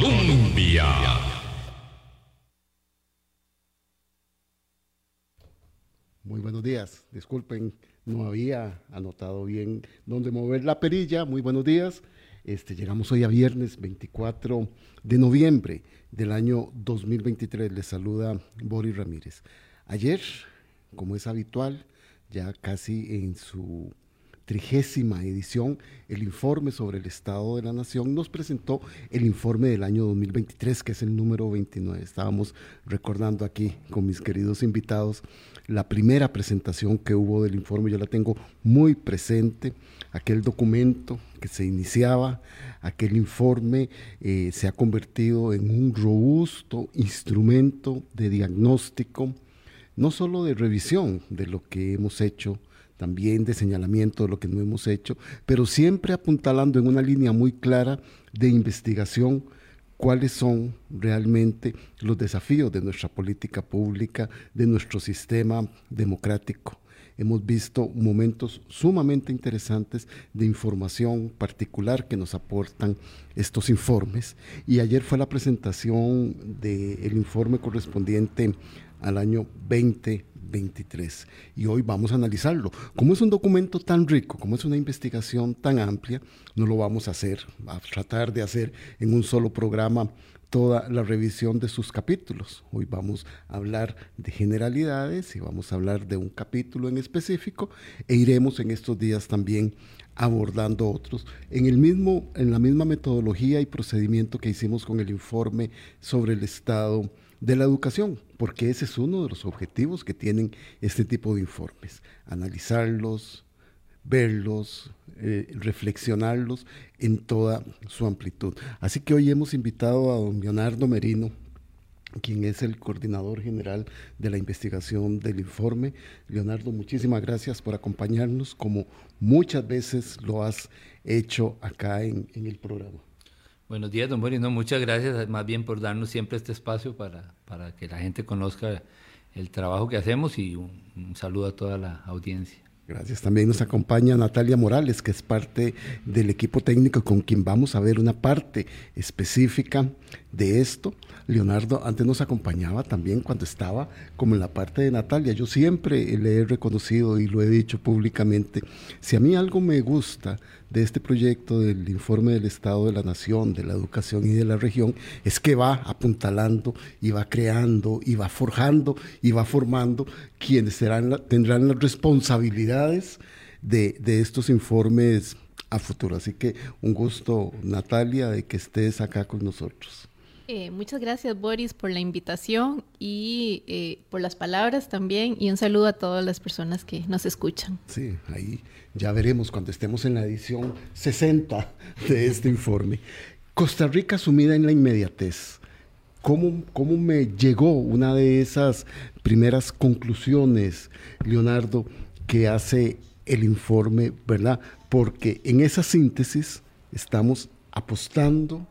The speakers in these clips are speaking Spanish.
Colombia. Muy buenos días. Disculpen, no había anotado bien dónde mover la perilla. Muy buenos días. Este, llegamos hoy a viernes 24 de noviembre del año 2023. Les saluda Boris Ramírez. Ayer, como es habitual, ya casi en su trigésima edición, el informe sobre el Estado de la Nación nos presentó el informe del año 2023, que es el número 29. Estábamos recordando aquí con mis queridos invitados la primera presentación que hubo del informe, yo la tengo muy presente, aquel documento que se iniciaba, aquel informe eh, se ha convertido en un robusto instrumento de diagnóstico, no solo de revisión de lo que hemos hecho, también de señalamiento de lo que no hemos hecho, pero siempre apuntalando en una línea muy clara de investigación cuáles son realmente los desafíos de nuestra política pública, de nuestro sistema democrático. Hemos visto momentos sumamente interesantes de información particular que nos aportan estos informes. Y ayer fue la presentación del informe correspondiente al año 20 23. Y hoy vamos a analizarlo. Como es un documento tan rico, como es una investigación tan amplia, no lo vamos a hacer, a tratar de hacer en un solo programa toda la revisión de sus capítulos. Hoy vamos a hablar de generalidades y vamos a hablar de un capítulo en específico e iremos en estos días también abordando otros en el mismo en la misma metodología y procedimiento que hicimos con el informe sobre el estado de la educación, porque ese es uno de los objetivos que tienen este tipo de informes, analizarlos, verlos, eh, reflexionarlos en toda su amplitud. Así que hoy hemos invitado a don Leonardo Merino, quien es el coordinador general de la investigación del informe. Leonardo, muchísimas gracias por acompañarnos, como muchas veces lo has hecho acá en el programa. Buenos días, don Boris. No, muchas gracias más bien por darnos siempre este espacio para, para que la gente conozca el trabajo que hacemos y un saludo a toda la audiencia. Gracias. También nos acompaña Natalia Morales, que es parte del equipo técnico con quien vamos a ver una parte específica de esto. Leonardo antes nos acompañaba también cuando estaba como en la parte de Natalia. Yo siempre le he reconocido y lo he dicho públicamente, si a mí algo me gusta de este proyecto del informe del Estado de la Nación, de la educación y de la región, es que va apuntalando y va creando y va forjando y va formando quienes serán tendrán las responsabilidades de, de estos informes a futuro. Así que un gusto, Natalia, de que estés acá con nosotros. Eh, muchas gracias, Boris, por la invitación y eh, por las palabras también. Y un saludo a todas las personas que nos escuchan. Sí, ahí ya veremos cuando estemos en la edición 60 de este informe. Costa Rica sumida en la inmediatez. ¿Cómo, ¿Cómo me llegó una de esas primeras conclusiones, Leonardo, que hace el informe, verdad? Porque en esa síntesis estamos apostando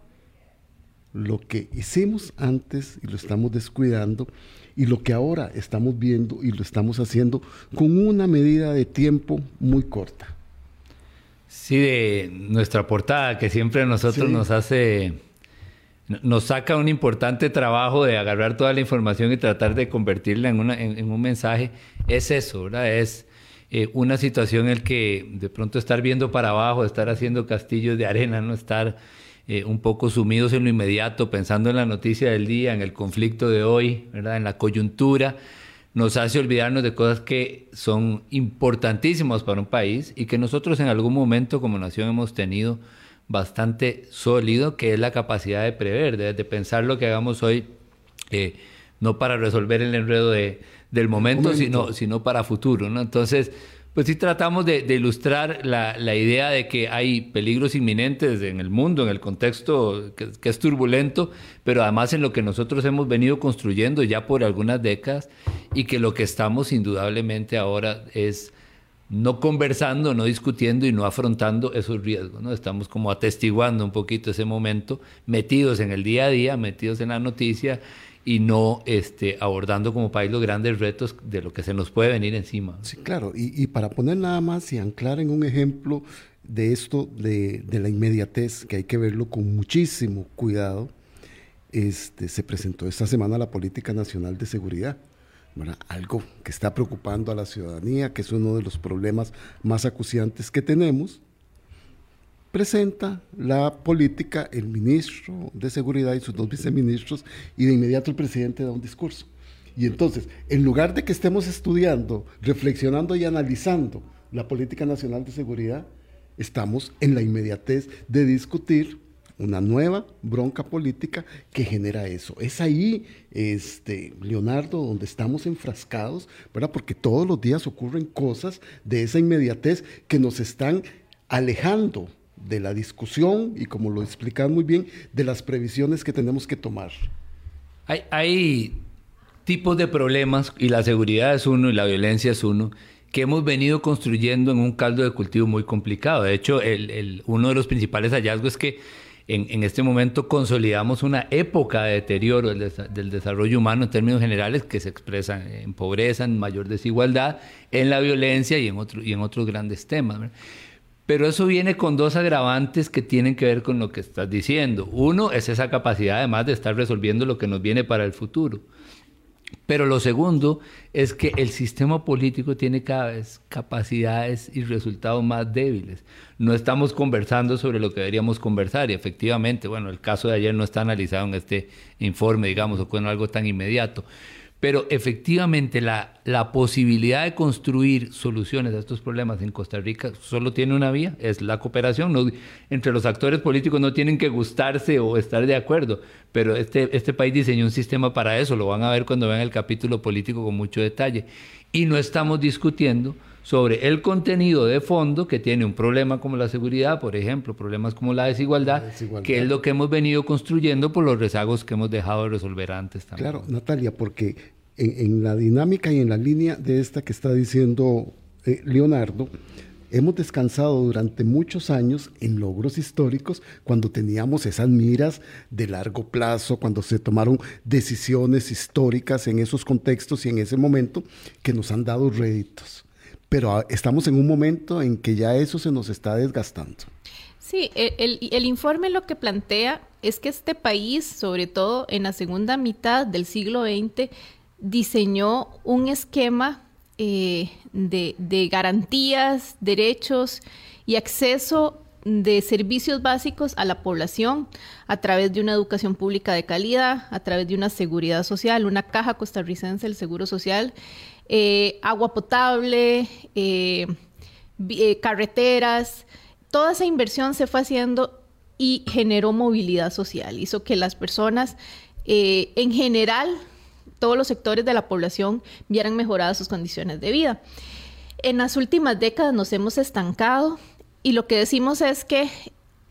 lo que hicimos antes y lo estamos descuidando y lo que ahora estamos viendo y lo estamos haciendo con una medida de tiempo muy corta. Sí, de nuestra portada que siempre a nosotros nos hace, nos saca un importante trabajo de agarrar toda la información y tratar de convertirla en, una, en, un mensaje, es eso, ¿verdad? Es eh, una situación en la que de pronto estar viendo para abajo, estar haciendo castillos de arena, no estar eh, un poco sumidos en lo inmediato, pensando en la noticia del día, en el conflicto de hoy, ¿verdad? en la coyuntura, nos hace olvidarnos de cosas que son importantísimas para un país y que nosotros en algún momento como nación hemos tenido bastante sólido, que es la capacidad de prever, de, pensar lo que hagamos hoy, eh, no para resolver el enredo de, del momento, Sino, sino para futuro. ¿no? Entonces, pues sí tratamos de, ilustrar la, idea de que hay peligros inminentes en el mundo, en el contexto que, es turbulento, pero además en lo que nosotros hemos venido construyendo ya por algunas décadas y que lo que estamos indudablemente ahora es no conversando, no discutiendo y no afrontando esos riesgos. ¿no? Estamos como atestiguando un poquito ese momento, metidos en el día a día, metidos en la noticia y no este, abordando como país los grandes retos de lo que se nos puede venir encima. Sí, claro, y, y para poner nada más y anclar en un ejemplo de esto, de, de, la inmediatez, que hay que verlo con muchísimo cuidado, este, se presentó esta semana la Política Nacional de Seguridad. Algo que está preocupando a la ciudadanía, que es uno de los problemas más acuciantes que tenemos. Presenta la política el ministro de Seguridad y sus dos viceministros y de inmediato el presidente da un discurso. Y entonces, en lugar de que estemos estudiando, reflexionando y analizando la política nacional de seguridad, estamos en la inmediatez de discutir una nueva bronca política que genera eso. Es ahí, este, Leonardo, donde estamos enfrascados, ¿verdad? Porque todos los días ocurren cosas de esa inmediatez que nos están alejando de la discusión y, como lo explican muy bien, de las previsiones que tenemos que tomar. Hay, hay tipos de problemas, y la seguridad es uno y la violencia es uno, que hemos venido construyendo en un caldo de cultivo muy complicado. De hecho, el, uno de los principales hallazgos es que en, este momento consolidamos una época de deterioro del, desarrollo humano en términos generales que se expresa en pobreza, en mayor desigualdad, en la violencia y en, y en otros grandes temas. Pero eso viene con dos agravantes que tienen que ver con lo que estás diciendo. Uno es esa capacidad además de estar resolviendo lo que nos viene para el futuro. Pero lo segundo es que el sistema político tiene cada vez capacidades y resultados más débiles. No estamos conversando sobre lo que deberíamos conversar y efectivamente, bueno, el caso de ayer no está analizado en este informe, digamos, o con algo tan inmediato. Pero efectivamente la, la, posibilidad de construir soluciones a estos problemas en Costa Rica solo tiene una vía, es la cooperación. No, entre los actores políticos no tienen que gustarse o estar de acuerdo, pero este, este país diseñó un sistema para eso, lo van a ver cuando vean el capítulo político con mucho detalle. Y no estamos discutiendo sobre el contenido de fondo que tiene un problema como la seguridad, por ejemplo, problemas como la desigualdad, que es lo que hemos venido construyendo por los rezagos que hemos dejado de resolver antes también. Claro, Natalia, porque en, la dinámica y en la línea de esta que está diciendo eh, Leonardo, hemos descansado durante muchos años en logros históricos cuando teníamos esas miras de largo plazo, cuando se tomaron decisiones históricas en esos contextos y en ese momento que nos han dado réditos pero estamos en un momento en que ya eso se nos está desgastando. Sí, e, el, informe lo que plantea es que este país, sobre todo en la segunda mitad del siglo XX, diseñó un esquema eh, de, de, garantías, derechos y acceso de servicios básicos a la población a través de una educación pública de calidad, a través de una seguridad social, una caja costarricense del Seguro Social eh, agua potable, eh, eh, carreteras, toda esa inversión se fue haciendo y generó movilidad social, hizo que las personas en general, todos los sectores de la población vieran mejoradas sus condiciones de vida. En las últimas décadas nos hemos estancado y lo que decimos es que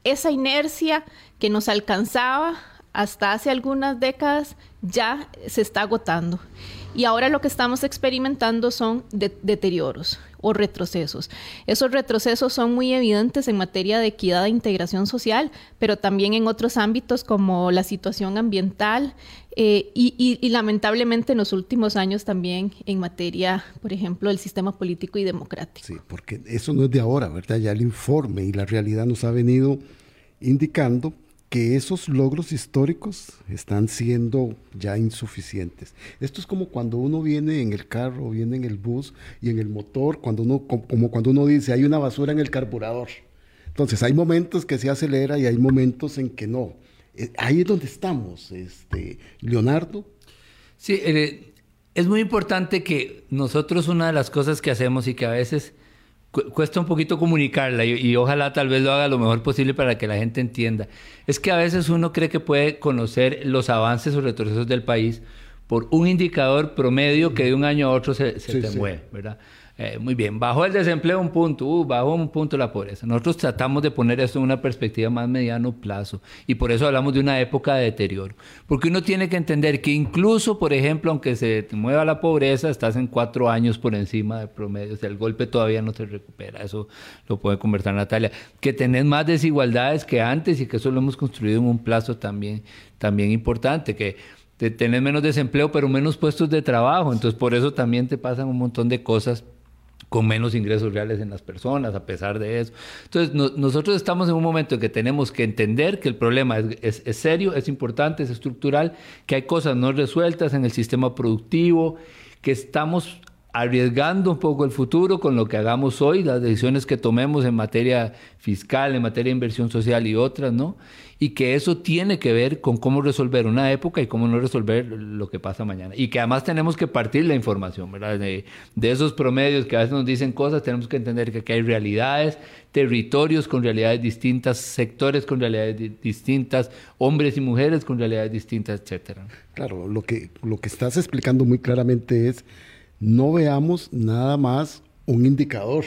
esa inercia que nos alcanzaba hasta hace algunas décadas ya se está agotando. Y ahora lo que estamos experimentando son deterioros o retrocesos. Esos retrocesos son muy evidentes en materia de equidad e integración social, pero también en otros ámbitos como la situación ambiental eh, y, lamentablemente en los últimos años también en materia, por ejemplo, del sistema político y democrático. Sí, porque eso no es de ahora, ¿verdad? Ya el informe y la realidad nos ha venido indicando que esos logros históricos están siendo ya insuficientes. Esto es como cuando uno viene en el carro, viene en el bus y en el motor, cuando uno, como cuando uno dice, hay una basura en el carburador. Entonces, hay momentos que se acelera y hay momentos en que no. Eh, ahí es donde estamos, este, Leonardo. Sí, eh, es muy importante que nosotros una de las cosas que hacemos y que a veces cuesta un poquito comunicarla y, ojalá tal vez lo haga lo mejor posible para que la gente entienda. Es que a veces uno cree que puede conocer los avances o retrocesos del país por un indicador promedio que de un año a otro se, se te mueve, ¿verdad? Eh, muy bien, bajó el desempleo un punto, uh, bajó un punto la pobreza. Nosotros tratamos de poner esto en una perspectiva más mediano plazo y por eso hablamos de una época de deterioro. Porque uno tiene que entender que incluso, por ejemplo, aunque se mueva la pobreza, estás en cuatro años por encima del promedio, o sea, el golpe todavía no se recupera, eso lo puede conversar Natalia. Que tenés más desigualdades que antes y que eso lo hemos construido en un plazo también, también importante, que tenés menos desempleo pero menos puestos de trabajo, entonces por eso también te pasan un montón de cosas con menos ingresos reales en las personas, a pesar de eso. Entonces, nosotros estamos en un momento en que tenemos que entender que el problema es, serio, es importante, es estructural, que hay cosas no resueltas en el sistema productivo, que estamos arriesgando un poco el futuro con lo que hagamos hoy, las decisiones que tomemos en materia fiscal, en materia de inversión social y otras, ¿no? Y que eso tiene que ver con cómo resolver una época y cómo no resolver lo que pasa mañana. Y que además tenemos que partir la información, ¿verdad? De, esos promedios que a veces nos dicen cosas, tenemos que entender que hay realidades, territorios con realidades distintas, sectores con realidades distintas, hombres y mujeres con realidades distintas, etcétera. Claro, lo que, lo que estás explicando muy claramente es no veamos nada más un indicador.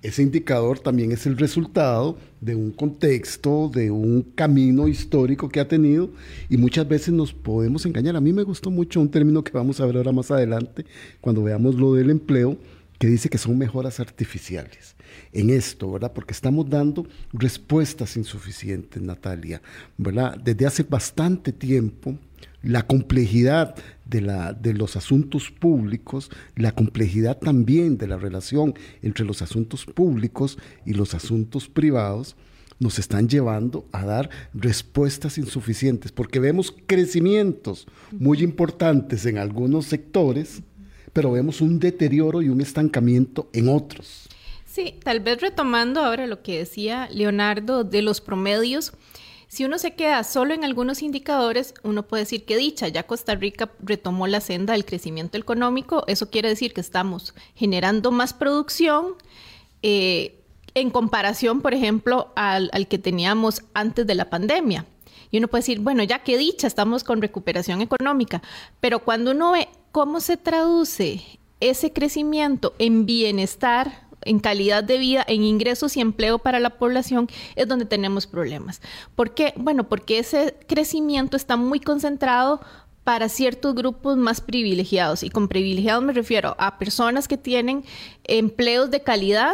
Ese indicador también es el resultado de un contexto, de un camino histórico que ha tenido y muchas veces nos podemos engañar. A mí me gustó mucho un término que vamos a ver ahora más adelante cuando veamos lo del empleo, que dice que son mejoras artificiales en esto, ¿verdad? Porque estamos dando respuestas insuficientes, Natalia, ¿verdad? Desde hace bastante tiempo la complejidad de, la, de, los asuntos públicos, la complejidad también de la relación entre los asuntos públicos y los asuntos privados, nos están llevando a dar respuestas insuficientes, porque vemos crecimientos muy importantes en algunos sectores, pero vemos un deterioro y un estancamiento en otros. Sí, tal vez retomando ahora lo que decía Leonardo de los promedios, si uno se queda solo en algunos indicadores, uno puede decir que dicha, ya Costa Rica retomó la senda del crecimiento económico, eso quiere decir que estamos generando más producción eh, en comparación, por ejemplo, al, al que teníamos antes de la pandemia. Y uno puede decir, bueno, ya que dicha, estamos con recuperación económica, pero cuando uno ve cómo se traduce ese crecimiento en bienestar en calidad de vida, en ingresos y empleo para la población, es donde tenemos problemas. ¿Por qué? Bueno, porque ese crecimiento está muy concentrado para ciertos grupos más privilegiados. Y con privilegiados me refiero a personas que tienen empleos de calidad,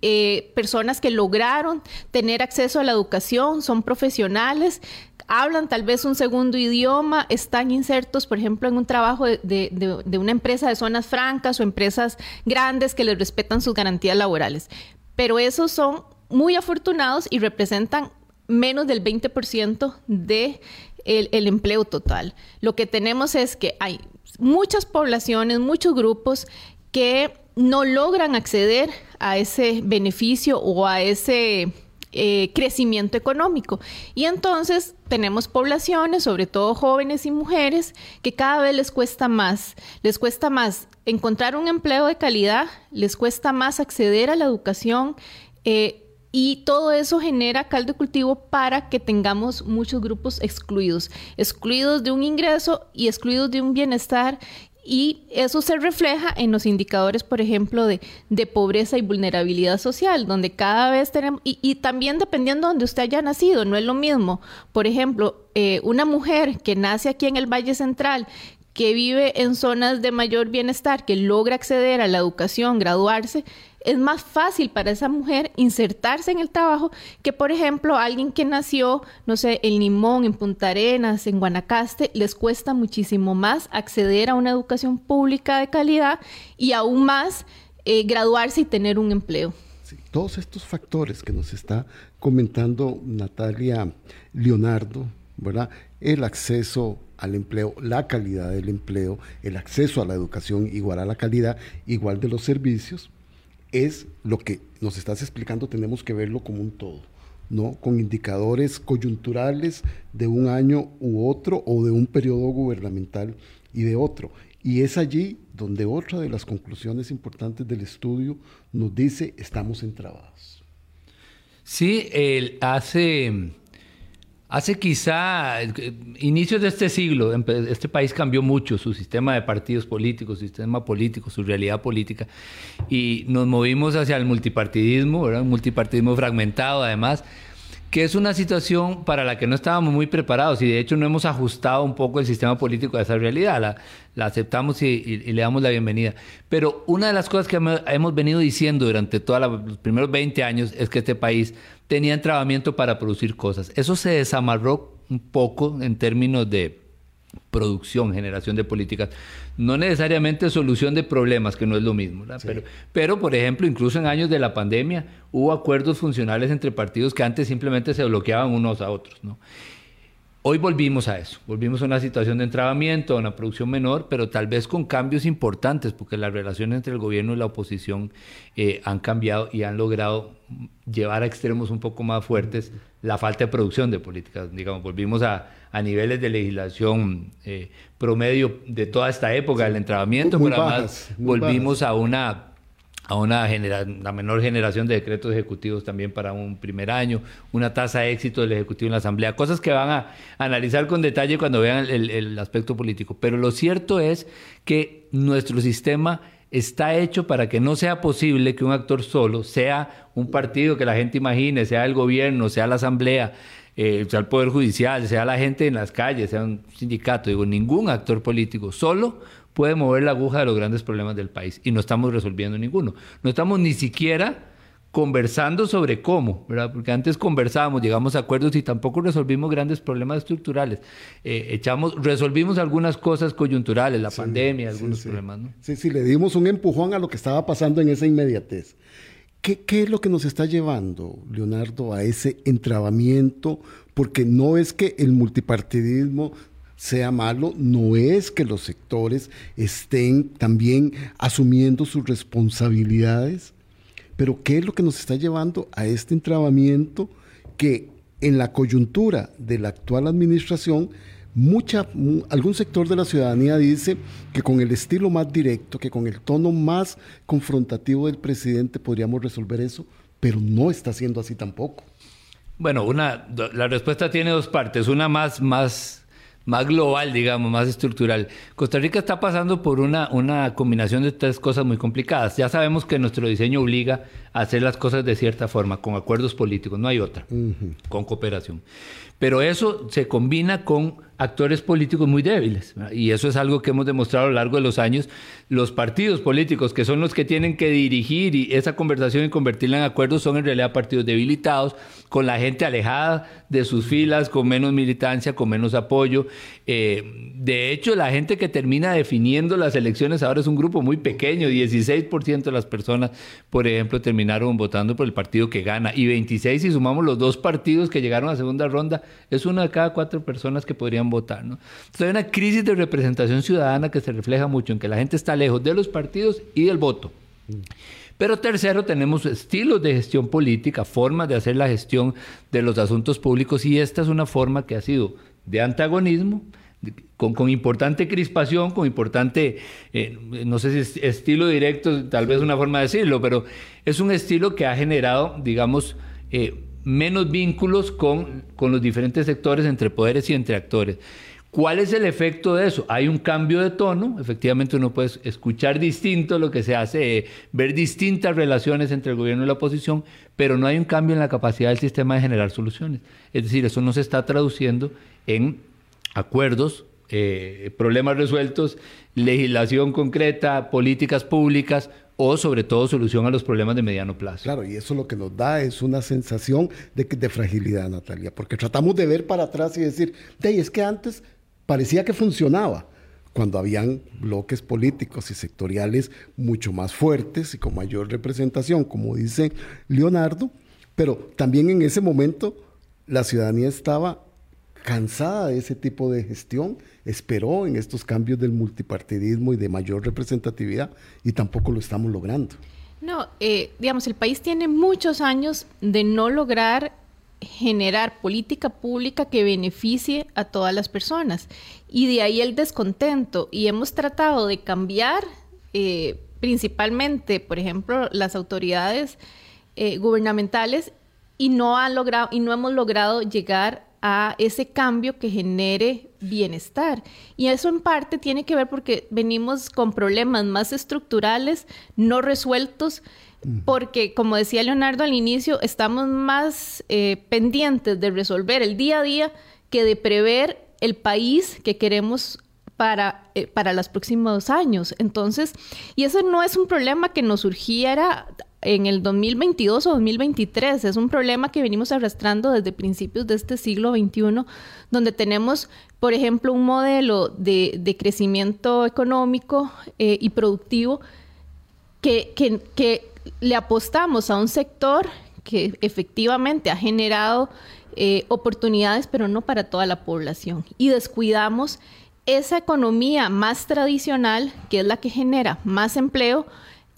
eh, personas que lograron tener acceso a la educación, son profesionales, hablan tal vez un segundo idioma, están insertos, por ejemplo, en un trabajo de, una empresa de zonas francas o empresas grandes que les respetan sus garantías laborales. Pero esos son muy afortunados y representan menos del 20% del el empleo total. Lo que tenemos es que hay muchas poblaciones, muchos grupos que no logran acceder a ese beneficio o a ese eh, crecimiento económico. Y entonces tenemos poblaciones, sobre todo jóvenes y mujeres, que cada vez les cuesta más, les cuesta más encontrar un empleo de calidad, les cuesta más acceder a la educación. Eh, y todo eso genera caldo de cultivo para que tengamos muchos grupos excluidos, excluidos de un ingreso y excluidos de un bienestar y eso se refleja en los indicadores, por ejemplo, de, pobreza y vulnerabilidad social, donde cada vez tenemos, y, también dependiendo de donde usted haya nacido, no es lo mismo. Por ejemplo, eh, una mujer que nace aquí en el Valle Central, que vive en zonas de mayor bienestar, que logra acceder a la educación, graduarse, es más fácil para esa mujer insertarse en el trabajo que, por ejemplo, alguien que nació, no sé, en Limón, en Punta Arenas, en Guanacaste, les cuesta muchísimo más acceder a una educación pública de calidad y aún más eh, graduarse y tener un empleo. todos estos factores que nos está comentando Natalia Leonardo, ¿verdad? El acceso al empleo, la calidad del empleo, el acceso a la educación igual a la calidad, igual de los servicios, es lo que nos estás explicando, tenemos que verlo como un todo, ¿no? Con indicadores coyunturales de un año u otro o de un periodo gubernamental y de otro. Y es allí donde otra de las conclusiones importantes del estudio nos dice estamos entrabados. Sí, él hace Hace quizá inicios de este siglo, este país cambió mucho su sistema de partidos políticos, su sistema político, su realidad política, y nos movimos hacia el multipartidismo, un multipartidismo fragmentado además, que es una situación para la que no estábamos muy preparados y de hecho no hemos ajustado un poco el sistema político a esa realidad, la, aceptamos y, le damos la bienvenida. Pero una de las cosas que hemos venido diciendo durante todos los primeros 20 años es que este país tenía entrabamiento para producir cosas. Eso se desamarró un poco en términos de producción, generación de políticas, no necesariamente solución de problemas, que no es lo mismo. Pero, pero, por ejemplo, incluso en años de la pandemia hubo acuerdos funcionales entre partidos que antes simplemente se bloqueaban unos a otros. ¿no? Hoy volvimos a eso, volvimos a una situación de entrabamiento, a una producción menor, pero tal vez con cambios importantes, porque las relaciones entre el gobierno y la oposición eh, han cambiado y han logrado llevar a extremos un poco más fuertes la falta de producción de políticas. Digamos, volvimos a, niveles de legislación eh, promedio de toda esta época del entrabamiento, pero además volvimos a una a una menor generación de decretos ejecutivos también para un primer año, una tasa de éxito del Ejecutivo en la Asamblea, cosas que van a analizar con detalle cuando vean el, aspecto político. Pero lo cierto es que nuestro sistema está hecho para que no sea posible que un actor solo, sea un partido que la gente imagine, sea el gobierno, sea la Asamblea, eh, sea el Poder Judicial, sea la gente en las calles, sea un sindicato, digo, ningún actor político solo puede mover la aguja de los grandes problemas del país y no estamos resolviendo ninguno. No estamos ni siquiera conversando sobre cómo, ¿verdad? Porque antes conversábamos, llegamos a acuerdos y tampoco resolvimos grandes problemas estructurales. Eh, echamos, resolvimos algunas cosas coyunturales, la pandemia, algunos problemas, ¿no? Sí, sí, le dimos un empujón a lo que estaba pasando en esa inmediatez. ¿Qué, ¿Qué, es lo que nos está llevando, Leonardo, a ese entrabamiento? Porque no es que el multipartidismo sea malo, no es que los sectores estén también asumiendo sus responsabilidades, pero ¿qué es lo que nos está llevando a este entrabamiento que en la coyuntura de la actual administración, mucha, algún sector de la ciudadanía dice que con el estilo más directo, que con el tono más confrontativo del presidente podríamos resolver eso, pero no está siendo así tampoco. Bueno, una, la respuesta tiene dos partes, una más, más más global, digamos, más estructural. Costa Rica está pasando por una, una combinación de tres cosas muy complicadas. Ya sabemos que nuestro diseño obliga a hacer las cosas de cierta forma, con acuerdos políticos, no hay otra, con cooperación. Pero eso se combina con actores políticos muy débiles. Y eso es algo que hemos demostrado a lo largo de los años. Los partidos políticos, que son los que tienen que dirigir y esa conversación y convertirla en acuerdos, son en realidad partidos debilitados, con la gente alejada de sus filas, con menos militancia, con menos apoyo. Eh, de hecho, la gente que termina definiendo las elecciones ahora es un grupo muy pequeño. 16% de las personas, por ejemplo, terminaron votando por el partido que gana. Y 26 si sumamos los dos partidos que llegaron a segunda ronda, es una de cada cuatro personas que podrían votar. ¿no? Entonces hay una crisis de representación ciudadana que se refleja mucho en que la gente está lejos de los partidos y del voto. Pero tercero, tenemos estilos de gestión política, formas de hacer la gestión de los asuntos públicos y esta es una forma que ha sido de antagonismo, con, importante crispación, con importante, eh, no sé si es estilo directo, tal vez una forma de decirlo, pero es un estilo que ha generado, digamos, eh, menos vínculos con, con los diferentes sectores entre poderes y entre actores. ¿Cuál es el efecto de eso? Hay un cambio de tono, efectivamente uno puede escuchar distinto lo que se hace, eh, ver distintas relaciones entre el gobierno y la oposición, pero no hay un cambio en la capacidad del sistema de generar soluciones. Es decir, eso no se está traduciendo en acuerdos, eh, problemas resueltos, legislación concreta, políticas públicas o sobre todo solución a los problemas de mediano plazo. Claro, y eso lo que nos da es una sensación de, fragilidad, Natalia, porque tratamos de ver para atrás y decir, de es que antes parecía que funcionaba, cuando habían bloques políticos y sectoriales mucho más fuertes y con mayor representación, como dice Leonardo, pero también en ese momento la ciudadanía estaba cansada de ese tipo de gestión, esperó en estos cambios del multipartidismo y de mayor representatividad y tampoco lo estamos logrando. No, eh, digamos, el país tiene muchos años de no lograr generar política pública que beneficie a todas las personas y de ahí el descontento y hemos tratado de cambiar eh, principalmente, por ejemplo, las autoridades eh, gubernamentales y no han logrado y no hemos logrado llegar a ese cambio que genere bienestar. Y eso en parte tiene que ver porque venimos con problemas más estructurales, no resueltos, porque como decía Leonardo al inicio, estamos más eh, pendientes de resolver el día a día que de prever el país que queremos para, eh, para los próximos años. Entonces, y eso no es un problema que nos surgiera en el 2022 o 2023. Es un problema que venimos arrastrando desde principios de este siglo XXI, donde tenemos, por ejemplo, un modelo de, crecimiento económico eh, y productivo que, que, le apostamos a un sector que efectivamente ha generado eh, oportunidades, pero no para toda la población. Y descuidamos esa economía más tradicional, que es la que genera más empleo,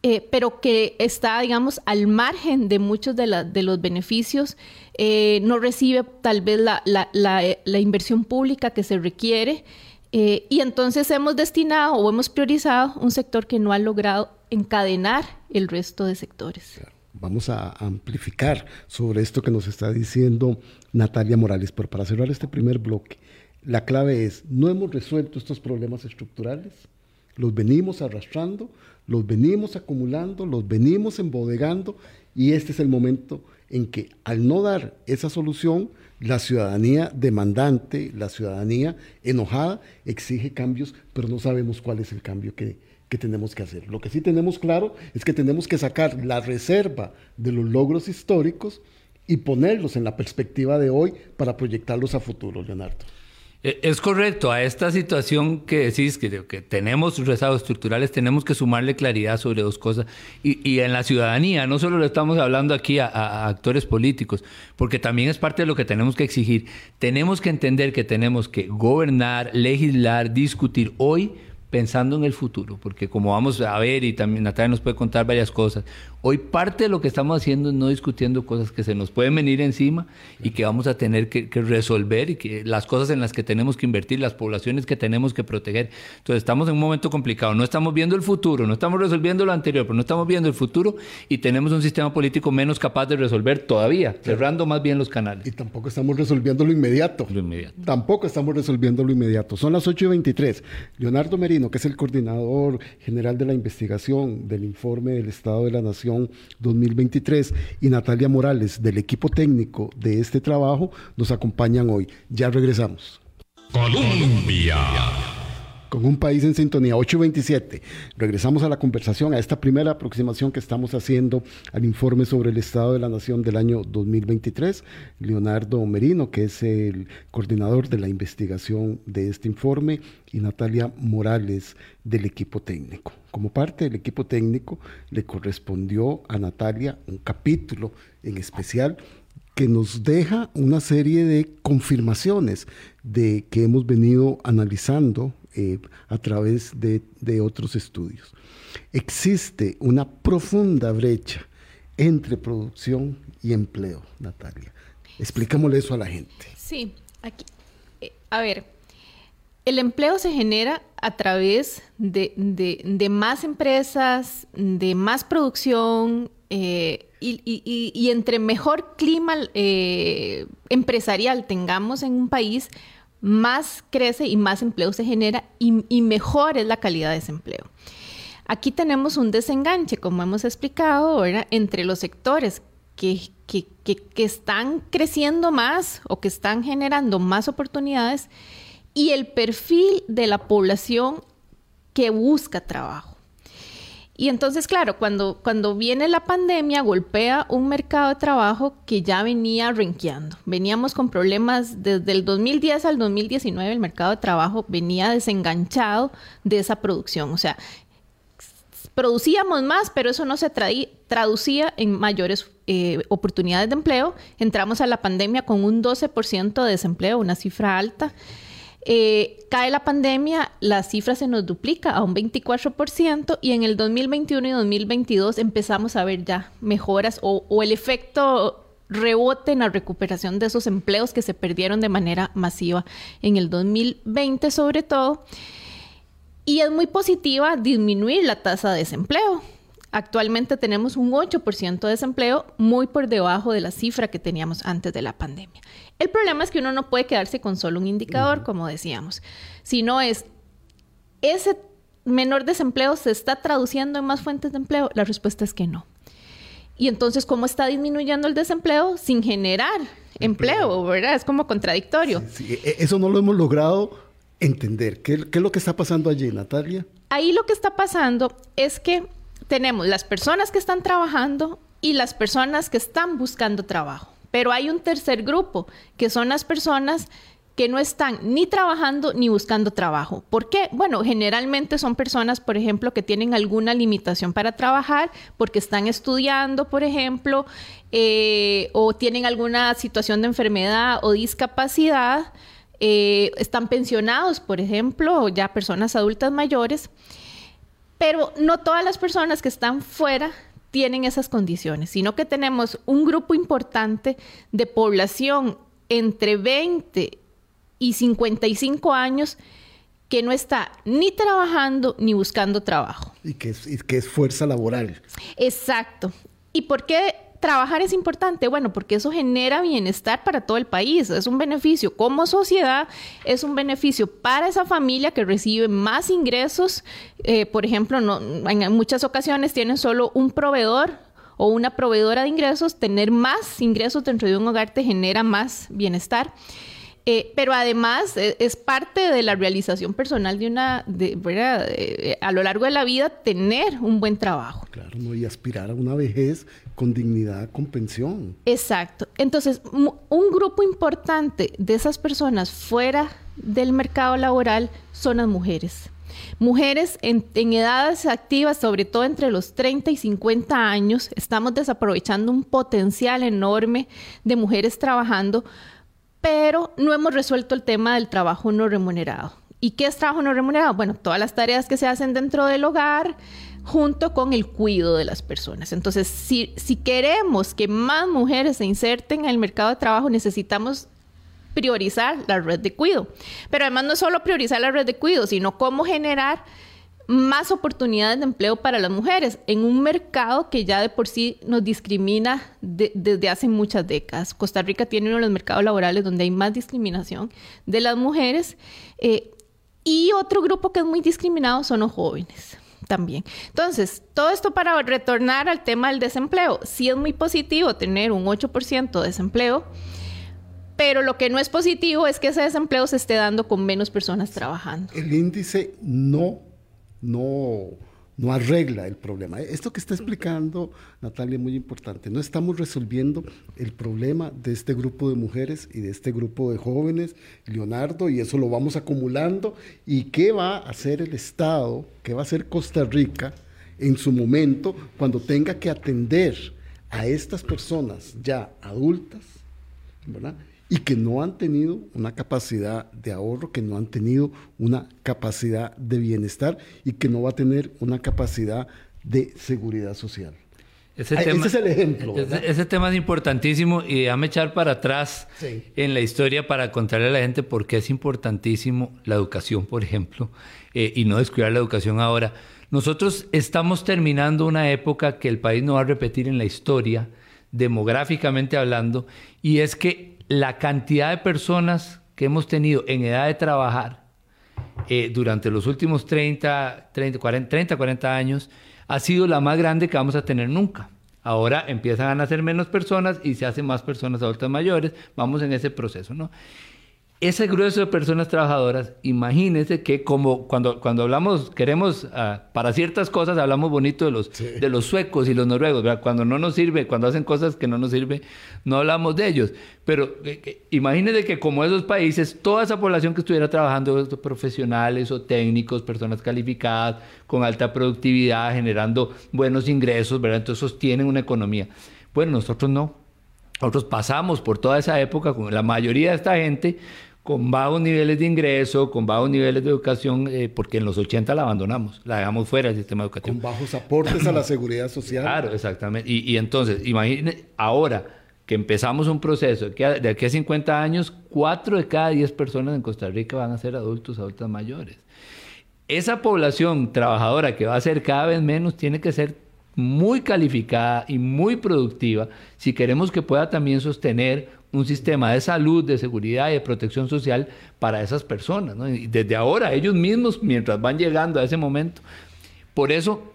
eh, pero que está, digamos, al margen de muchos de, los beneficios, eh, no recibe tal vez la, inversión pública que se requiere. Eh, y entonces hemos destinado o hemos priorizado un sector que no ha logrado encadenar el resto de sectores. Vamos a amplificar sobre esto que nos está diciendo Natalia Morales, pero para cerrar este primer bloque, la clave es, no hemos resuelto estos problemas estructurales, los venimos arrastrando, los venimos acumulando, los venimos embodegando y este es el momento en que al no dar esa solución, la ciudadanía demandante, la ciudadanía enojada, exige cambios, pero no sabemos cuál es el cambio que, que tenemos que hacer. Lo que sí tenemos claro es que tenemos que sacar la reserva de los logros históricos y ponerlos en la perspectiva de hoy para proyectarlos a futuro, Leonardo. E, es correcto, a esta situación que decís que, tenemos rezagos estructurales, tenemos que sumarle claridad sobre dos cosas. Y, en la ciudadanía, no solo lo estamos hablando aquí a, actores políticos, porque también es parte de lo que tenemos que exigir. Tenemos que entender que tenemos que gobernar, legislar, discutir hoy pensando en el futuro, porque como vamos a ver y también Natalia nos puede contar varias cosas, Hoy parte de lo que estamos haciendo es no discutiendo cosas que se nos pueden venir encima y que vamos a tener que, resolver y que las cosas en las que tenemos que invertir, las poblaciones que tenemos que proteger. Entonces estamos en un momento complicado. No estamos viendo el futuro, no estamos resolviendo lo anterior, pero no estamos viendo el futuro y tenemos un sistema político menos capaz de resolver todavía, cerrando más bien los canales. Y tampoco estamos resolviendo lo inmediato. Lo inmediato. Tampoco estamos resolviendo lo inmediato. Son las 8 y 23. Leonardo Merino, que es el coordinador general de la investigación del informe del Estado de la Nación 2023 y Natalia Morales del equipo técnico de este trabajo nos acompañan hoy. Ya regresamos. Colombia con un país en sintonía, 827. Regresamos a la conversación, a esta primera aproximación que estamos haciendo al informe sobre el Estado de la Nación del año 2023. Leonardo Merino, que es el coordinador de la investigación de este informe, y Natalia Morales del equipo técnico. Como parte del equipo técnico, le correspondió a Natalia un capítulo en especial que nos deja una serie de confirmaciones de que hemos venido analizando eh, a través de, otros estudios. Existe una profunda brecha entre producción y empleo, Natalia. Explicámosle eso a la gente. Sí, aquí, eh, a ver, el empleo se genera a través de, más empresas, de más producción eh, y, entre mejor clima empresarial tengamos en un país, más crece y más empleo se genera y, mejor es la calidad de ese empleo. Aquí tenemos un desenganche, como hemos explicado, entre los sectores que, que, están creciendo más o que están generando más oportunidades y el perfil de la población que busca trabajo. Y entonces, claro, cuando, cuando viene la pandemia, golpea un mercado de trabajo que ya venía renqueando. Veníamos con problemas desde el 2010 al 2019, el mercado de trabajo venía desenganchado de esa producción. O sea, producíamos más, pero eso no se traducía en mayores eh, oportunidades de empleo. Entramos a la pandemia con un 12% de desempleo, una cifra alta. Eh, cae la pandemia, la cifra se nos duplica a un 24% y en el 2021 y 2022 empezamos a ver ya mejoras o, el efecto rebote en la recuperación de esos empleos que se perdieron de manera masiva en el 2020 sobre todo. Y es muy positiva disminuir la tasa de desempleo. Actualmente tenemos un 8% de desempleo, muy por debajo de la cifra que teníamos antes de la pandemia. El problema es que uno no puede quedarse con solo un indicador, como decíamos, sino es ese menor desempleo se está traduciendo en más fuentes de empleo. La respuesta es que no. Y entonces, ¿cómo está disminuyendo el desempleo sin generar empleo, verdad? Es como contradictorio. E, eso no lo hemos logrado entender. ¿Qué, ¿Qué, es lo que está pasando allí, Natalia? Ahí lo que está pasando es que tenemos las personas que están trabajando y las personas que están buscando trabajo. Pero hay un tercer grupo, que son las personas que no están ni trabajando ni buscando trabajo. ¿Por qué? Bueno, generalmente son personas, por ejemplo, que tienen alguna limitación para trabajar porque están estudiando, por ejemplo, eh, o tienen alguna situación de enfermedad o discapacidad, eh, están pensionados, por ejemplo, o ya personas adultas mayores. Pero no todas las personas que están fuera tienen esas condiciones, sino que tenemos un grupo importante de población entre 20 y 55 años que no está ni trabajando ni buscando trabajo. Y que es, y que es fuerza laboral. Exacto. ¿Y por qué trabajar es importante? Bueno, porque eso genera bienestar para todo el país, es un beneficio como sociedad, es un beneficio para esa familia que recibe más ingresos. Eh, por ejemplo, no, en muchas ocasiones tienen solo un proveedor o una proveedora de ingresos, tener más ingresos dentro de un hogar te genera más bienestar. Eh, pero además eh, es parte de la realización personal de una, de, ¿verdad? Eh, a lo largo de la vida, tener un buen trabajo. Claro, ¿no? y aspirar a una vejez con dignidad, con pensión. Exacto. Entonces, un grupo importante de esas personas fuera del mercado laboral son las mujeres. Mujeres en, en, edades activas, sobre todo entre los 30 y 50 años, estamos desaprovechando un potencial enorme de mujeres trabajando pero no hemos resuelto el tema del trabajo no remunerado. ¿Y qué es trabajo no remunerado? Bueno, todas las tareas que se hacen dentro del hogar junto con el cuidado de las personas. Entonces, si, si queremos que más mujeres se inserten en el mercado de trabajo, necesitamos priorizar la red de cuido. Pero además no solo priorizar la red de cuido, sino cómo generar más oportunidades de empleo para las mujeres en un mercado que ya de por sí nos discrimina desde hace muchas décadas. Costa Rica tiene uno de los mercados laborales donde hay más discriminación de las mujeres. Eh, y otro grupo que es muy discriminado son los jóvenes también. Entonces, todo esto para retornar al tema del desempleo. Sí es muy positivo tener un 8% de desempleo, pero lo que no es positivo es que ese desempleo se esté dando con menos personas trabajando. El índice no no, no arregla el problema. Esto que está explicando Natalia es muy importante. No estamos resolviendo el problema de este grupo de mujeres y de este grupo de jóvenes, Leonardo, y eso lo vamos acumulando. ¿Y qué va a hacer el Estado, qué va a hacer Costa Rica en su momento cuando tenga que atender a estas personas ya adultas, ¿verdad? Y que no han tenido una capacidad de ahorro, que no han tenido una capacidad de bienestar y que no va a tener una capacidad de seguridad social. Ese, tema, es el ejemplo. Ese, tema es importantísimo y déjame echar para atrás en la historia para contarle a la gente por qué es importantísimo la educación, por ejemplo, eh, y no descuidar la educación ahora. Nosotros estamos terminando una época que el país no va a repetir en la historia, demográficamente hablando, y es que la cantidad de personas que hemos tenido en edad de trabajar eh, durante los últimos 30, 30, 40, 30, 40 años ha sido la más grande que vamos a tener nunca. Ahora empiezan a nacer menos personas y se hacen más personas adultas mayores. Vamos en ese proceso, ¿no? Ese grueso de personas trabajadoras, imagínense que como cuando, cuando hablamos, queremos, ah, para ciertas cosas hablamos bonito de los, de los suecos y los noruegos, cuando no nos sirve, cuando hacen cosas que no nos sirve, no hablamos de ellos. Pero eh, imagínense que como esos países, toda esa población que estuviera trabajando, profesionales o técnicos, personas calificadas, con alta productividad, generando buenos ingresos, ¿verdad? Entonces sostienen una economía. Bueno, nosotros no. Nosotros pasamos por toda esa época con la mayoría de esta gente con bajos niveles de ingreso, con bajos niveles de educación, eh, porque en los 80 la abandonamos, la dejamos fuera del sistema educativo. Con bajos aportes a la seguridad social. Claro, exactamente. Y, entonces, imagínense, ahora que empezamos un proceso, que de aquí a 50 años, 4 de cada 10 personas en Costa Rica van a ser adultos, adultas mayores. Esa población trabajadora que va a ser cada vez menos tiene que ser muy calificada y muy productiva si queremos que pueda también sostener un sistema de salud, de seguridad y de protección social para esas personas. desde ahora, ellos mismos, mientras van llegando a ese momento. Por eso,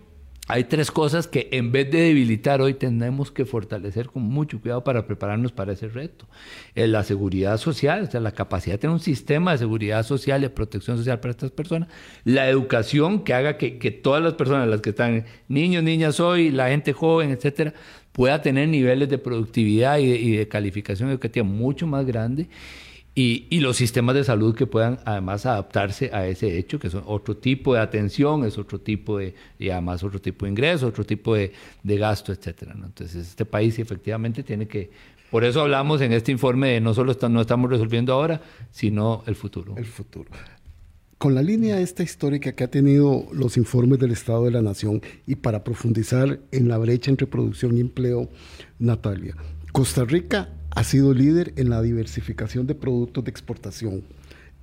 hay tres cosas que en vez de debilitar hoy tenemos que fortalecer con mucho cuidado para prepararnos para ese reto. Eh, la seguridad social, o sea, la capacidad de tener un sistema de seguridad social y de protección social para estas personas. La educación que haga que, todas las personas, las que están niños, niñas hoy, la gente joven, etcétera, pueda tener niveles de productividad y de, y de calificación educativa mucho más grandes y, los sistemas de salud que puedan además adaptarse a ese hecho, que son otro tipo de atención, es otro tipo de, y además otro tipo de ingreso, otro tipo de, gasto, etcétera. Entonces, este país efectivamente tiene que, por eso hablamos en este informe de no solo no estamos resolviendo ahora, sino el futuro. El futuro. Con la línea esta histórica que ha tenido los informes del Estado de la Nación y para profundizar en la brecha entre producción y empleo, Natalia, Costa Rica ha sido líder en la diversificación de productos de exportación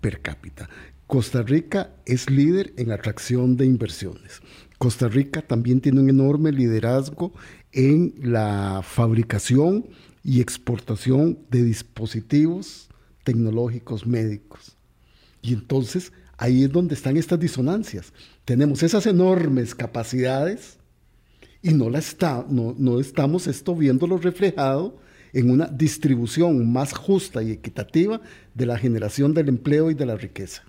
per cápita. Costa Rica es líder en atracción de inversiones. Costa Rica también tiene un enorme liderazgo en la fabricación y exportación de dispositivos tecnológicos médicos. Y entonces ahí es donde están estas disonancias. Tenemos esas enormes capacidades y no, la está, no, no estamos esto viéndolo reflejado en una distribución más justa y equitativa de la generación del empleo y de la riqueza.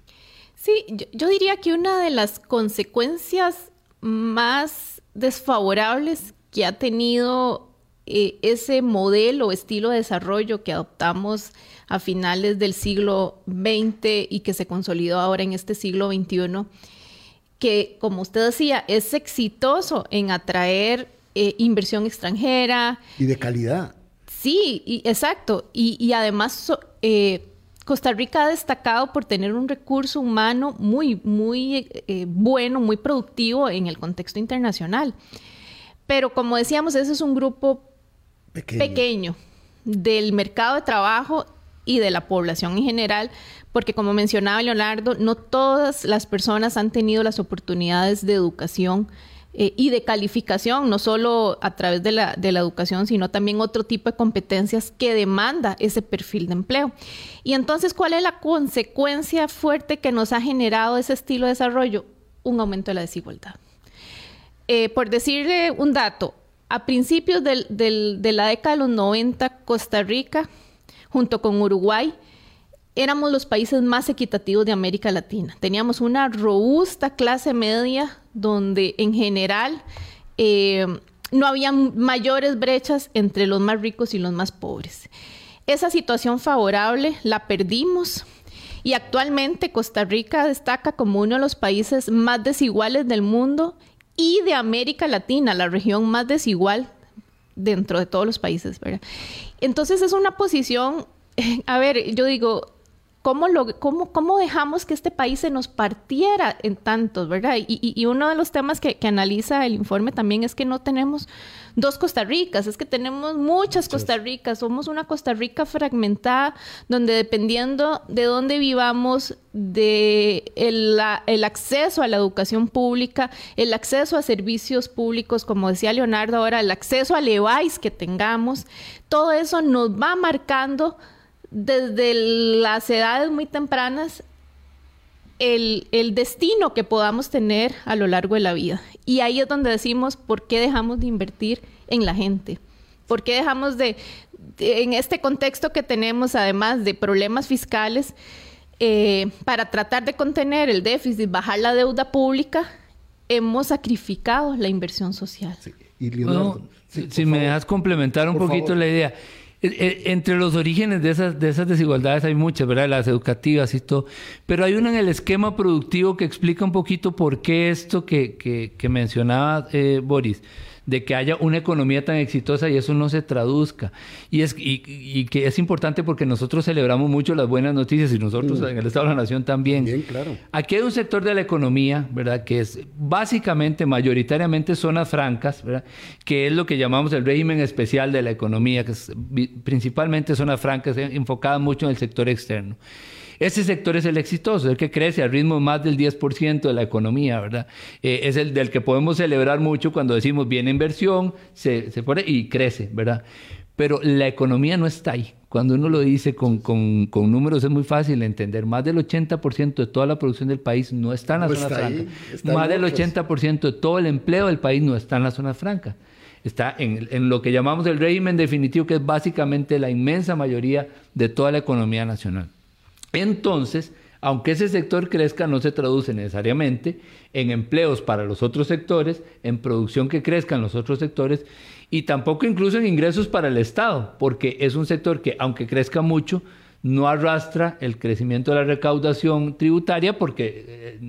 Sí, yo, diría que una de las consecuencias más desfavorables que ha tenido eh, ese modelo o estilo de desarrollo que adoptamos a finales del siglo XX y que se consolidó ahora en este siglo XXI, que como usted decía, es exitoso en atraer eh, inversión extranjera. Y de calidad. Sí, y, exacto. Y, además eh, Costa Rica ha destacado por tener un recurso humano muy, muy eh, bueno, muy productivo en el contexto internacional. Pero como decíamos, ese es un grupo pequeño. del mercado de trabajo y de la población en general, porque como mencionaba Leonardo, no todas las personas han tenido las oportunidades de educación eh, y de calificación, no solo a través de la, educación, sino también otro tipo de competencias que demanda ese perfil de empleo. Y entonces, ¿cuál es la consecuencia fuerte que nos ha generado ese estilo de desarrollo? Un aumento de la desigualdad. Eh, por decirle un dato, a principios de la década de los 90, Costa Rica, junto con Uruguay, éramos los países más equitativos de América Latina. Teníamos una robusta clase media donde en general eh, no había mayores brechas entre los más ricos y los más pobres. Esa situación favorable la perdimos y actualmente Costa Rica destaca como uno de los países más desiguales del mundo y de América Latina, la región más desigual dentro de todos los países. Entonces es una posición, a ver, yo digo, ¿Cómo, cómo, cómo, dejamos que este país se nos partiera en tantos, verdad? Y, uno de los temas que, analiza el informe también es que no tenemos dos Costa Ricas, es que tenemos muchas Costa Ricas, somos una Costa Rica fragmentada, donde dependiendo de dónde vivamos, de el, el acceso a la educación pública, el acceso a servicios públicos, como decía Leonardo ahora, el acceso al EVAIS que tengamos, todo eso nos va marcando desde las edades muy tempranas el, destino que podamos tener a lo largo de la vida. Y ahí es donde decimos, ¿por qué dejamos de invertir en la gente? ¿Por qué dejamos de, en este contexto que tenemos, además de problemas fiscales, eh, para tratar de contener el déficit, bajar la deuda pública, hemos sacrificado la inversión social? si, me dejas complementar un poquito la idea. Eh, eh, entre los orígenes de esas, de esas desigualdades hay muchas, ¿verdad? Las educativas y todo. Pero hay una en el esquema productivo que explica un poquito por qué esto que, que, que mencionaba eh, Boris de que haya una economía tan exitosa y eso no se traduzca. Y, es, y, que es importante porque nosotros celebramos mucho las buenas noticias y nosotros mm. en el Estado de la Nación también. Bien, claro. Aquí hay un sector de la economía, ¿verdad? Que es básicamente, mayoritariamente zonas francas, ¿verdad? Que es lo que llamamos el régimen especial de la economía, que es principalmente zonas francas enfocadas mucho en el sector externo. Ese sector es el exitoso, el que crece al ritmo más del 10% de la economía, ¿verdad? Eh, es el del que podemos celebrar mucho cuando decimos viene inversión, se, se pone y crece, ¿verdad? pero la economía no está ahí. Cuando uno lo dice con, con, números es muy fácil entender. Más del 80% de toda la producción del país no está en la zona franca. Más del 80% de todo el empleo del país no está en la zona franca. Está en, en, lo que llamamos el régimen definitivo, que es básicamente la inmensa mayoría de toda la economía nacional. Entonces, aunque ese sector crezca, no se traduce necesariamente en empleos para los otros sectores, en producción que crezca en los otros sectores y tampoco incluso en ingresos para el Estado, porque es un sector que, aunque crezca mucho, no arrastra el crecimiento de la recaudación tributaria porque eh,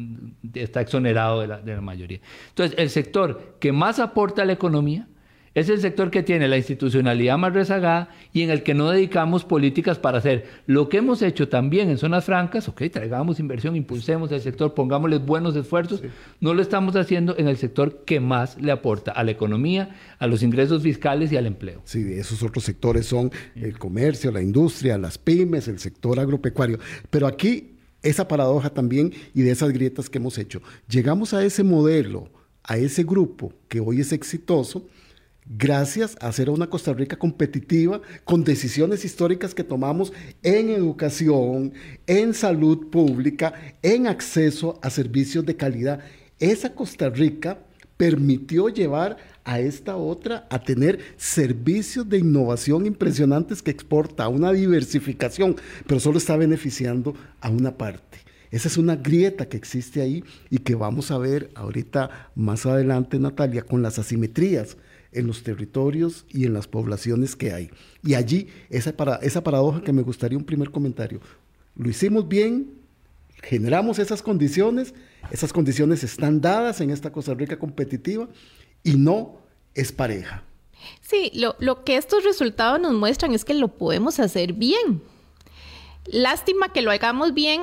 está exonerado de la, de la mayoría. Entonces, el sector que más aporta a la economía es el sector que tiene la institucionalidad más rezagada y en el que no dedicamos políticas para hacer lo que hemos hecho también en zonas francas, ok, traigamos inversión, impulsemos el sector, pongámosles buenos esfuerzos, no lo estamos haciendo en el sector que más le aporta a la economía, a los ingresos fiscales y al empleo. Sí, esos otros sectores son el comercio, la industria, las pymes, el sector agropecuario. Pero aquí, esa paradoja también y de esas grietas que hemos hecho, llegamos a ese modelo, a ese grupo que hoy es exitoso, gracias a ser una Costa Rica competitiva con decisiones históricas que tomamos en educación, en salud pública, en acceso a servicios de calidad. Esa Costa Rica permitió llevar a esta otra a tener servicios de innovación impresionantes que exporta, una diversificación, pero solo está beneficiando a una parte. Esa es una grieta que existe ahí y que vamos a ver ahorita más adelante, Natalia, con las asimetrías en los territorios y en las poblaciones que hay. Y allí, esa, para, esa paradoja que me gustaría un primer comentario. Lo hicimos bien, generamos esas condiciones, esas condiciones están dadas en esta Costa Rica competitiva y no es pareja. Sí, lo, lo que estos resultados nos muestran es que lo podemos hacer bien. Lástima que lo hagamos bien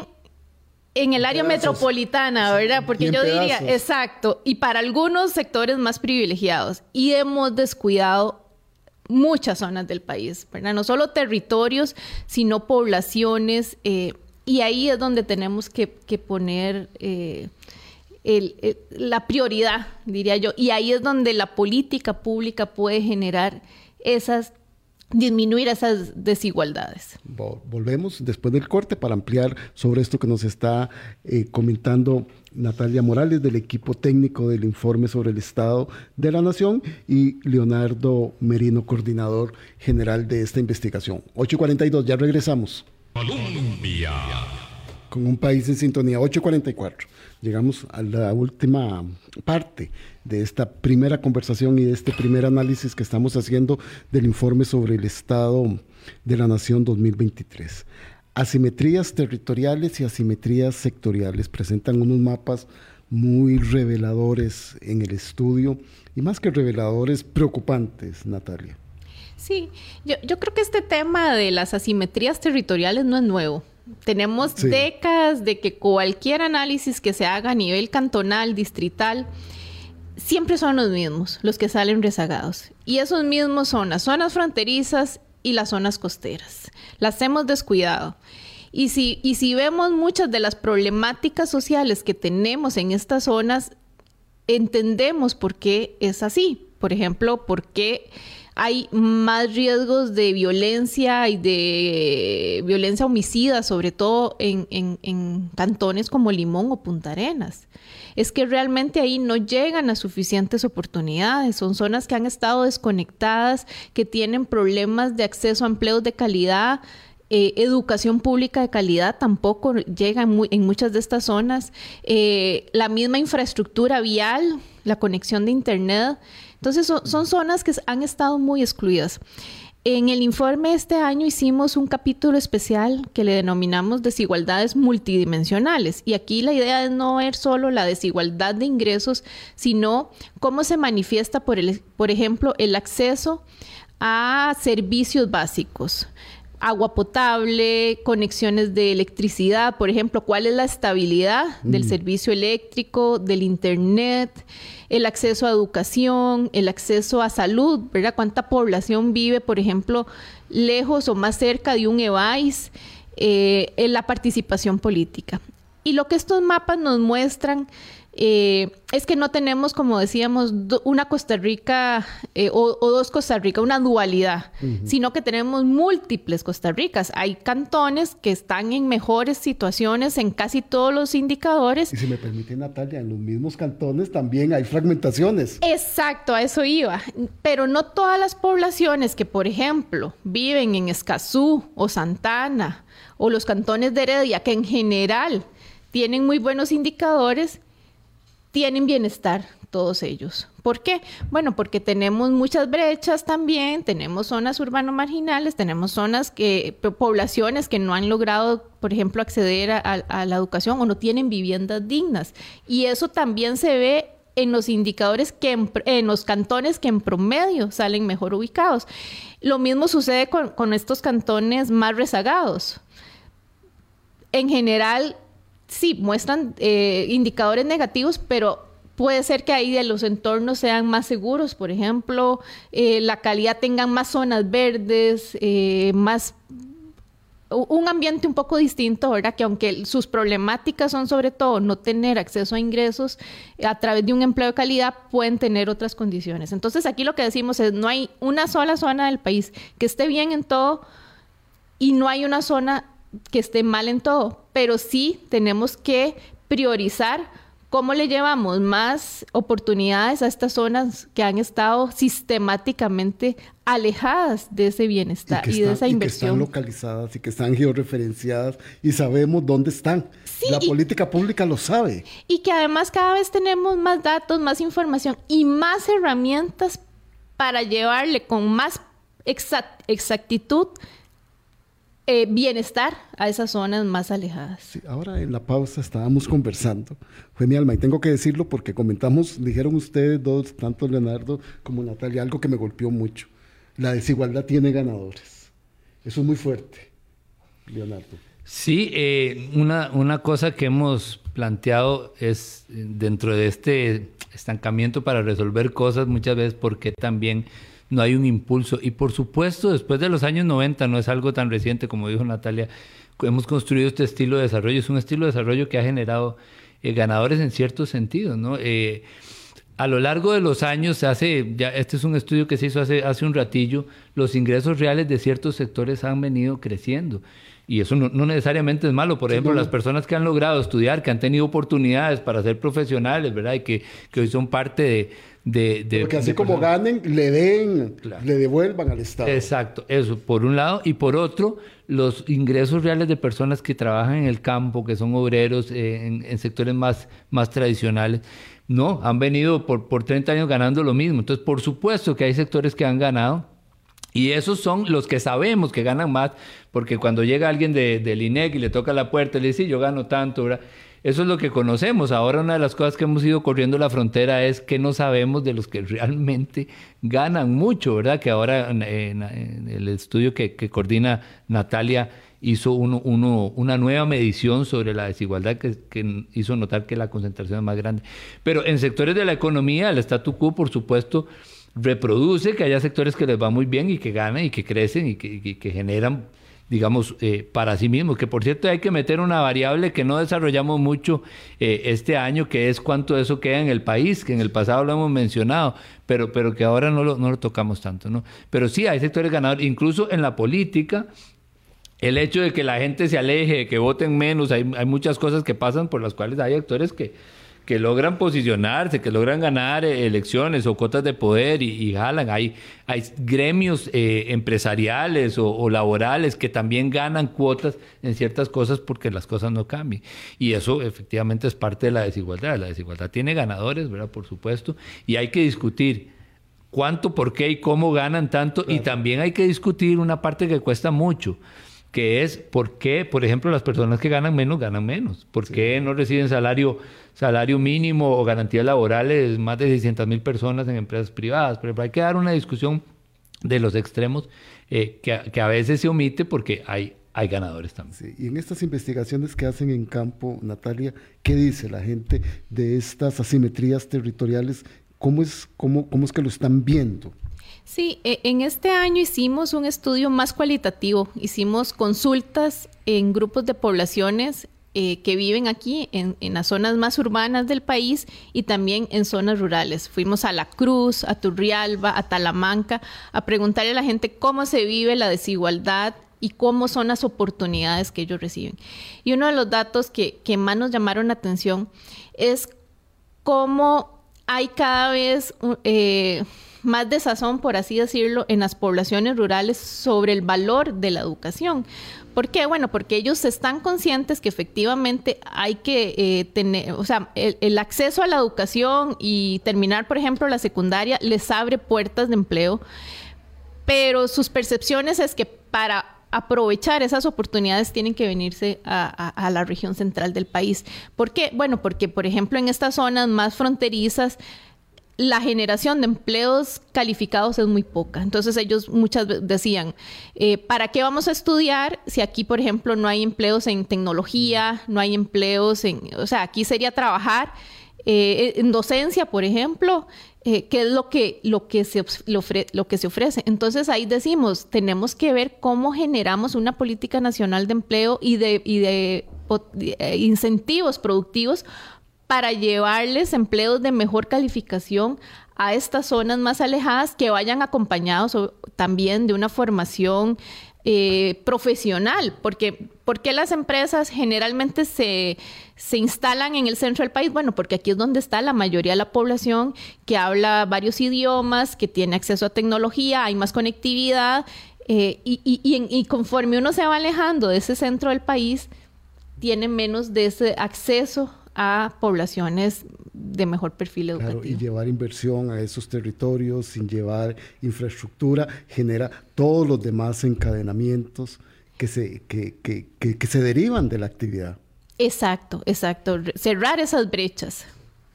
en el área metropolitana, ¿verdad? Porque yo diría, exacto, y para algunos sectores más privilegiados. Y hemos descuidado muchas zonas del país, ¿verdad? No solo territorios, sino poblaciones. Eh, y ahí es donde tenemos que, poner eh, la prioridad, diría yo. Y ahí es donde la política pública puede generar esas disminuir esas desigualdades. Volvemos después del corte para ampliar sobre esto que nos está eh, comentando Natalia Morales del equipo técnico del informe sobre el Estado de la Nación y Leonardo Merino, coordinador general de esta investigación. 8.42, ya regresamos. Colombia. Con un país en sintonía, 8.44 llegamos a la última parte de esta primera conversación y de este primer análisis que estamos haciendo del informe sobre el Estado de la Nación 2023. Asimetrías territoriales y asimetrías sectoriales presentan unos mapas muy reveladores en el estudio y más que reveladores, preocupantes, Natalia. Sí, yo, yo creo que este tema de las asimetrías territoriales no es nuevo. Tenemos décadas de que cualquier análisis que se haga a nivel cantonal, distrital, siempre son los mismos, los que salen rezagados. Y esos mismos son las zonas fronterizas y las zonas costeras. Las hemos descuidado. Y si, y si vemos muchas de las problemáticas sociales que tenemos en estas zonas, entendemos por qué es así. Por ejemplo, por qué hay más riesgos de violencia y de violencia homicida, sobre todo en, cantones como Limón o Punta Arenas. Es que realmente ahí no llegan a suficientes oportunidades. Son zonas que han estado desconectadas, que tienen problemas de acceso a empleos de calidad. Eh, educación pública de calidad tampoco llega en, muchas de estas zonas. Eh, la misma infraestructura vial, la conexión de Internet. Entonces son, zonas que han estado muy excluidas. En el informe este año hicimos un capítulo especial que le denominamos desigualdades multidimensionales. Y aquí la idea es no ver solo la desigualdad de ingresos, sino cómo se manifiesta, por, el, por ejemplo, el acceso a servicios básicos agua potable, conexiones de electricidad, por ejemplo, cuál es la estabilidad del mm. servicio eléctrico, del Internet, el acceso a educación, el acceso a salud, ¿verdad? ¿Cuánta población vive, por ejemplo, lejos o más cerca de un EVAIS? Eh, en la participación política. Y lo que estos mapas nos muestran eh, es que no tenemos, como decíamos, una Costa Rica eh, o, dos Costa Rica, una dualidad, sino que tenemos múltiples Costa Ricas. Hay cantones que están en mejores situaciones en casi todos los indicadores. Y si me permite, Natalia, en los mismos cantones también hay fragmentaciones. Exacto, a eso iba. Pero no todas las poblaciones que, por ejemplo, viven en Escazú o Santana o los cantones de Heredia, que en general tienen muy buenos indicadores, tienen bienestar todos ellos. ¿Por qué? Bueno, porque tenemos muchas brechas también, tenemos zonas urbano marginales, tenemos zonas que, poblaciones que no han logrado, por ejemplo, acceder a, la educación o no tienen viviendas dignas. Y eso también se ve en los indicadores que en, los cantones que en promedio salen mejor ubicados. Lo mismo sucede con estos cantones más rezagados. En general, sí, muestran eh, indicadores negativos, pero puede ser que ahí de los entornos sean más seguros, por ejemplo, eh, la calidad tengan más zonas verdes, eh, más un ambiente un poco distinto, ¿verdad? Que aunque sus problemáticas son sobre todo no tener acceso a ingresos a través de un empleo de calidad, pueden tener otras condiciones. Entonces aquí lo que decimos es, no hay una sola zona del país que esté bien en todo y no hay una zona que esté mal en todo, pero sí tenemos que priorizar cómo le llevamos más oportunidades a estas zonas que han estado sistemáticamente alejadas de ese bienestar y, de esa inversión. Y que están localizadas y que están georreferenciadas y sabemos dónde están. La política pública lo sabe. Y que además cada vez tenemos más datos, más información y más herramientas para llevarle con más exactitud eh, bienestar a esas zonas más alejadas. ahora en la pausa estábamos conversando, fue mi alma, y tengo que decirlo porque comentamos, dijeron ustedes dos, tanto Leonardo como Natalia, algo que me golpeó mucho. La desigualdad tiene ganadores. Eso es muy fuerte, Leonardo. Sí, eh, una, una cosa que hemos planteado es dentro de este estancamiento para resolver cosas muchas veces porque también no hay un impulso. Y por supuesto, después de los años 90, no es algo tan reciente como dijo Natalia, hemos construido este estilo de desarrollo. Es un estilo de desarrollo que ha generado eh, ganadores en ciertos sentidos, ¿no? Eh, a lo largo de los años se hace, ya este es un estudio que se hizo hace, hace un ratillo, los ingresos reales de ciertos sectores han venido creciendo. Y eso no, necesariamente es malo. Por ejemplo, las personas que han logrado estudiar, que han tenido oportunidades para ser profesionales, ¿verdad? Y que, que hoy son parte de, porque así como ganen, le den, le devuelvan al Estado. Exacto, eso, por un lado. Y por otro, los ingresos reales de personas que trabajan en el campo, que son obreros eh, en, sectores más, más tradicionales, no, han venido por, por 30 años ganando lo mismo. Entonces, por supuesto que hay sectores que han ganado. Y esos son los que sabemos que ganan más, porque cuando llega alguien de, del INEC y le toca la puerta y le dice, yo gano tanto, ¿verdad? Eso es lo que conocemos. Ahora una de las cosas que hemos ido corriendo la frontera es que no sabemos de los que realmente ganan mucho, ¿verdad? Que ahora en, el estudio que, coordina Natalia hizo uno, una nueva medición sobre la desigualdad que, hizo notar que la concentración es más grande. Pero en sectores de la economía, el statu quo, por supuesto, reproduce que haya sectores que les va muy bien y que ganan y que crecen y que generan digamos, eh, para sí mismos. Que por cierto hay que meter una variable que no desarrollamos mucho eh, este año, que es cuánto de eso queda en el país, que en el pasado lo hemos mencionado, pero, pero que ahora no lo, no lo tocamos tanto. ¿no? Pero sí hay sectores ganadores, incluso en la política. El hecho de que la gente se aleje, que voten menos, hay, hay muchas cosas que pasan por las cuales hay actores que, que logran posicionarse, que logran ganar eh, elecciones o cotas de poder y, jalan. Hay, hay gremios eh, empresariales o, laborales que también ganan cuotas en ciertas cosas porque las cosas no cambian. Y eso efectivamente es parte de la desigualdad. La desigualdad tiene ganadores, ¿verdad? Por supuesto. Y hay que discutir cuánto, por qué y cómo ganan tanto. Y también hay que discutir una parte que cuesta mucho que es por qué, por ejemplo, las personas que ganan menos ganan menos, por qué no reciben salario, salario mínimo o garantías laborales más de 600 mil personas en empresas privadas. Pero hay que dar una discusión de los extremos eh, que, a veces se omite porque hay, hay ganadores también. y en estas investigaciones que hacen en campo, Natalia, ¿qué dice la gente de estas asimetrías territoriales? ¿Cómo es, cómo, cómo es que lo están viendo? Sí, e, en este año hicimos un estudio más cualitativo, hicimos consultas en grupos de poblaciones eh, que viven aquí en, las zonas más urbanas del país y también en zonas rurales. Fuimos a La Cruz, a Turrialba, a Talamanca, a preguntarle a la gente cómo se vive la desigualdad y cómo son las oportunidades que ellos reciben. Y uno de los datos que, más nos llamaron la atención es cómo hay cada vez eh, más desazón, por así decirlo, en las poblaciones rurales sobre el valor de la educación. ¿Por qué? Bueno, porque ellos están conscientes que efectivamente hay que eh, tener, o sea, el, acceso a la educación y terminar, por ejemplo, la secundaria les abre puertas de empleo, pero sus percepciones es que para aprovechar esas oportunidades tienen que venirse a, la región central del país. ¿Por qué? Bueno, porque, por ejemplo, en estas zonas más fronterizas, la generación de empleos calificados es muy poca. Entonces ellos muchas veces decían, eh, ¿para qué vamos a estudiar si aquí, por ejemplo, no hay empleos en tecnología, no hay empleos en, o sea, aquí sería trabajar eh, en docencia, por ejemplo, eh, qué es lo que, lo, que se, lo que se ofrece. Entonces ahí decimos, tenemos que ver cómo generamos una política nacional de empleo y de, y de incentivos productivos para llevarles empleos de mejor calificación a estas zonas más alejadas que vayan acompañados también de una formación eh, profesional, porque qué las empresas generalmente se, se, instalan en el centro del país? Bueno, porque aquí es donde está la mayoría de la población que habla varios idiomas, que tiene acceso a tecnología, hay más conectividad, eh, y, y, y, conforme uno se va alejando de ese centro del país, tiene menos de ese acceso a poblaciones de mejor perfil educativo. y llevar inversión a esos territorios sin llevar infraestructura genera todos los demás encadenamientos que se, que, que, que, se derivan de la actividad. Exacto, exacto. Cerrar esas brechas.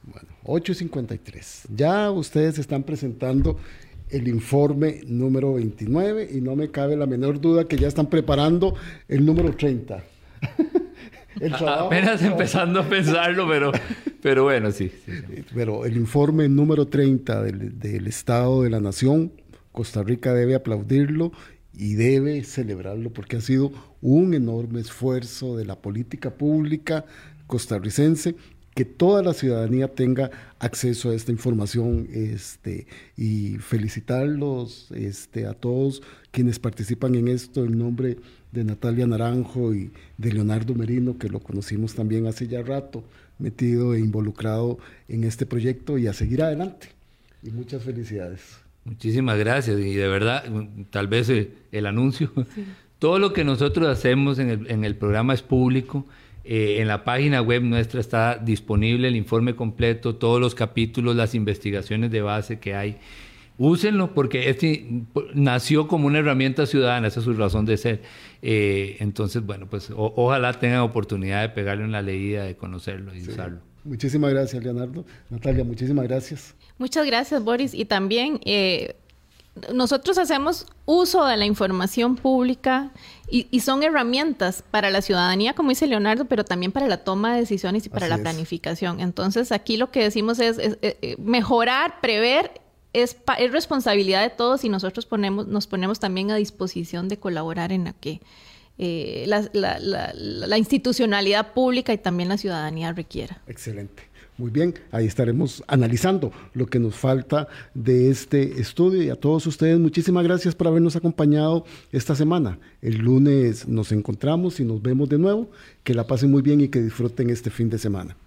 Bueno, 8.53. Ya ustedes están presentando el informe número 29 y no me cabe la menor duda que ya están preparando el número 30. Apenas empezando a pensarlo, pero, pero bueno, sí, Pero el informe número 30 del, del Estado de la Nación, Costa Rica debe aplaudirlo y debe celebrarlo porque ha sido un enorme esfuerzo de la política pública costarricense que toda la ciudadanía tenga acceso a esta información este, y felicitarlos este, a todos quienes participan en esto en nombre de Natalia Naranjo y de Leonardo Merino, que lo conocimos también hace ya rato, metido e involucrado en este proyecto y a seguir adelante. Y muchas felicidades. Muchísimas gracias y de verdad, tal vez eh, el anuncio, todo lo que nosotros hacemos en el, en el programa es público eh, en la página web nuestra está disponible el informe completo, todos los capítulos, las investigaciones de base que hay. Úsenlo porque este nació como una herramienta ciudadana, esa es su razón de ser. Eh, entonces, bueno, pues ojalá tengan oportunidad de pegarle una leída, de conocerlo y usarlo. Muchísimas gracias, Leonardo. Natalia, muchísimas gracias. Muchas gracias, Boris. Y también eh, nosotros hacemos uso de la información pública y, son herramientas para la ciudadanía, como dice Leonardo, pero también para la toma de decisiones y para la planificación. Entonces, aquí lo que decimos es, eh, eh, mejorar, prever, es, es, responsabilidad de todos y nosotros ponemos, nos ponemos también a disposición de colaborar en la que eh, la, la institucionalidad pública y también la ciudadanía requiera. Excelente. Muy bien, ahí estaremos analizando lo que nos falta de este estudio y a todos ustedes muchísimas gracias por habernos acompañado esta semana. El lunes nos encontramos y nos vemos de nuevo. Que la pasen muy bien y que disfruten este fin de semana.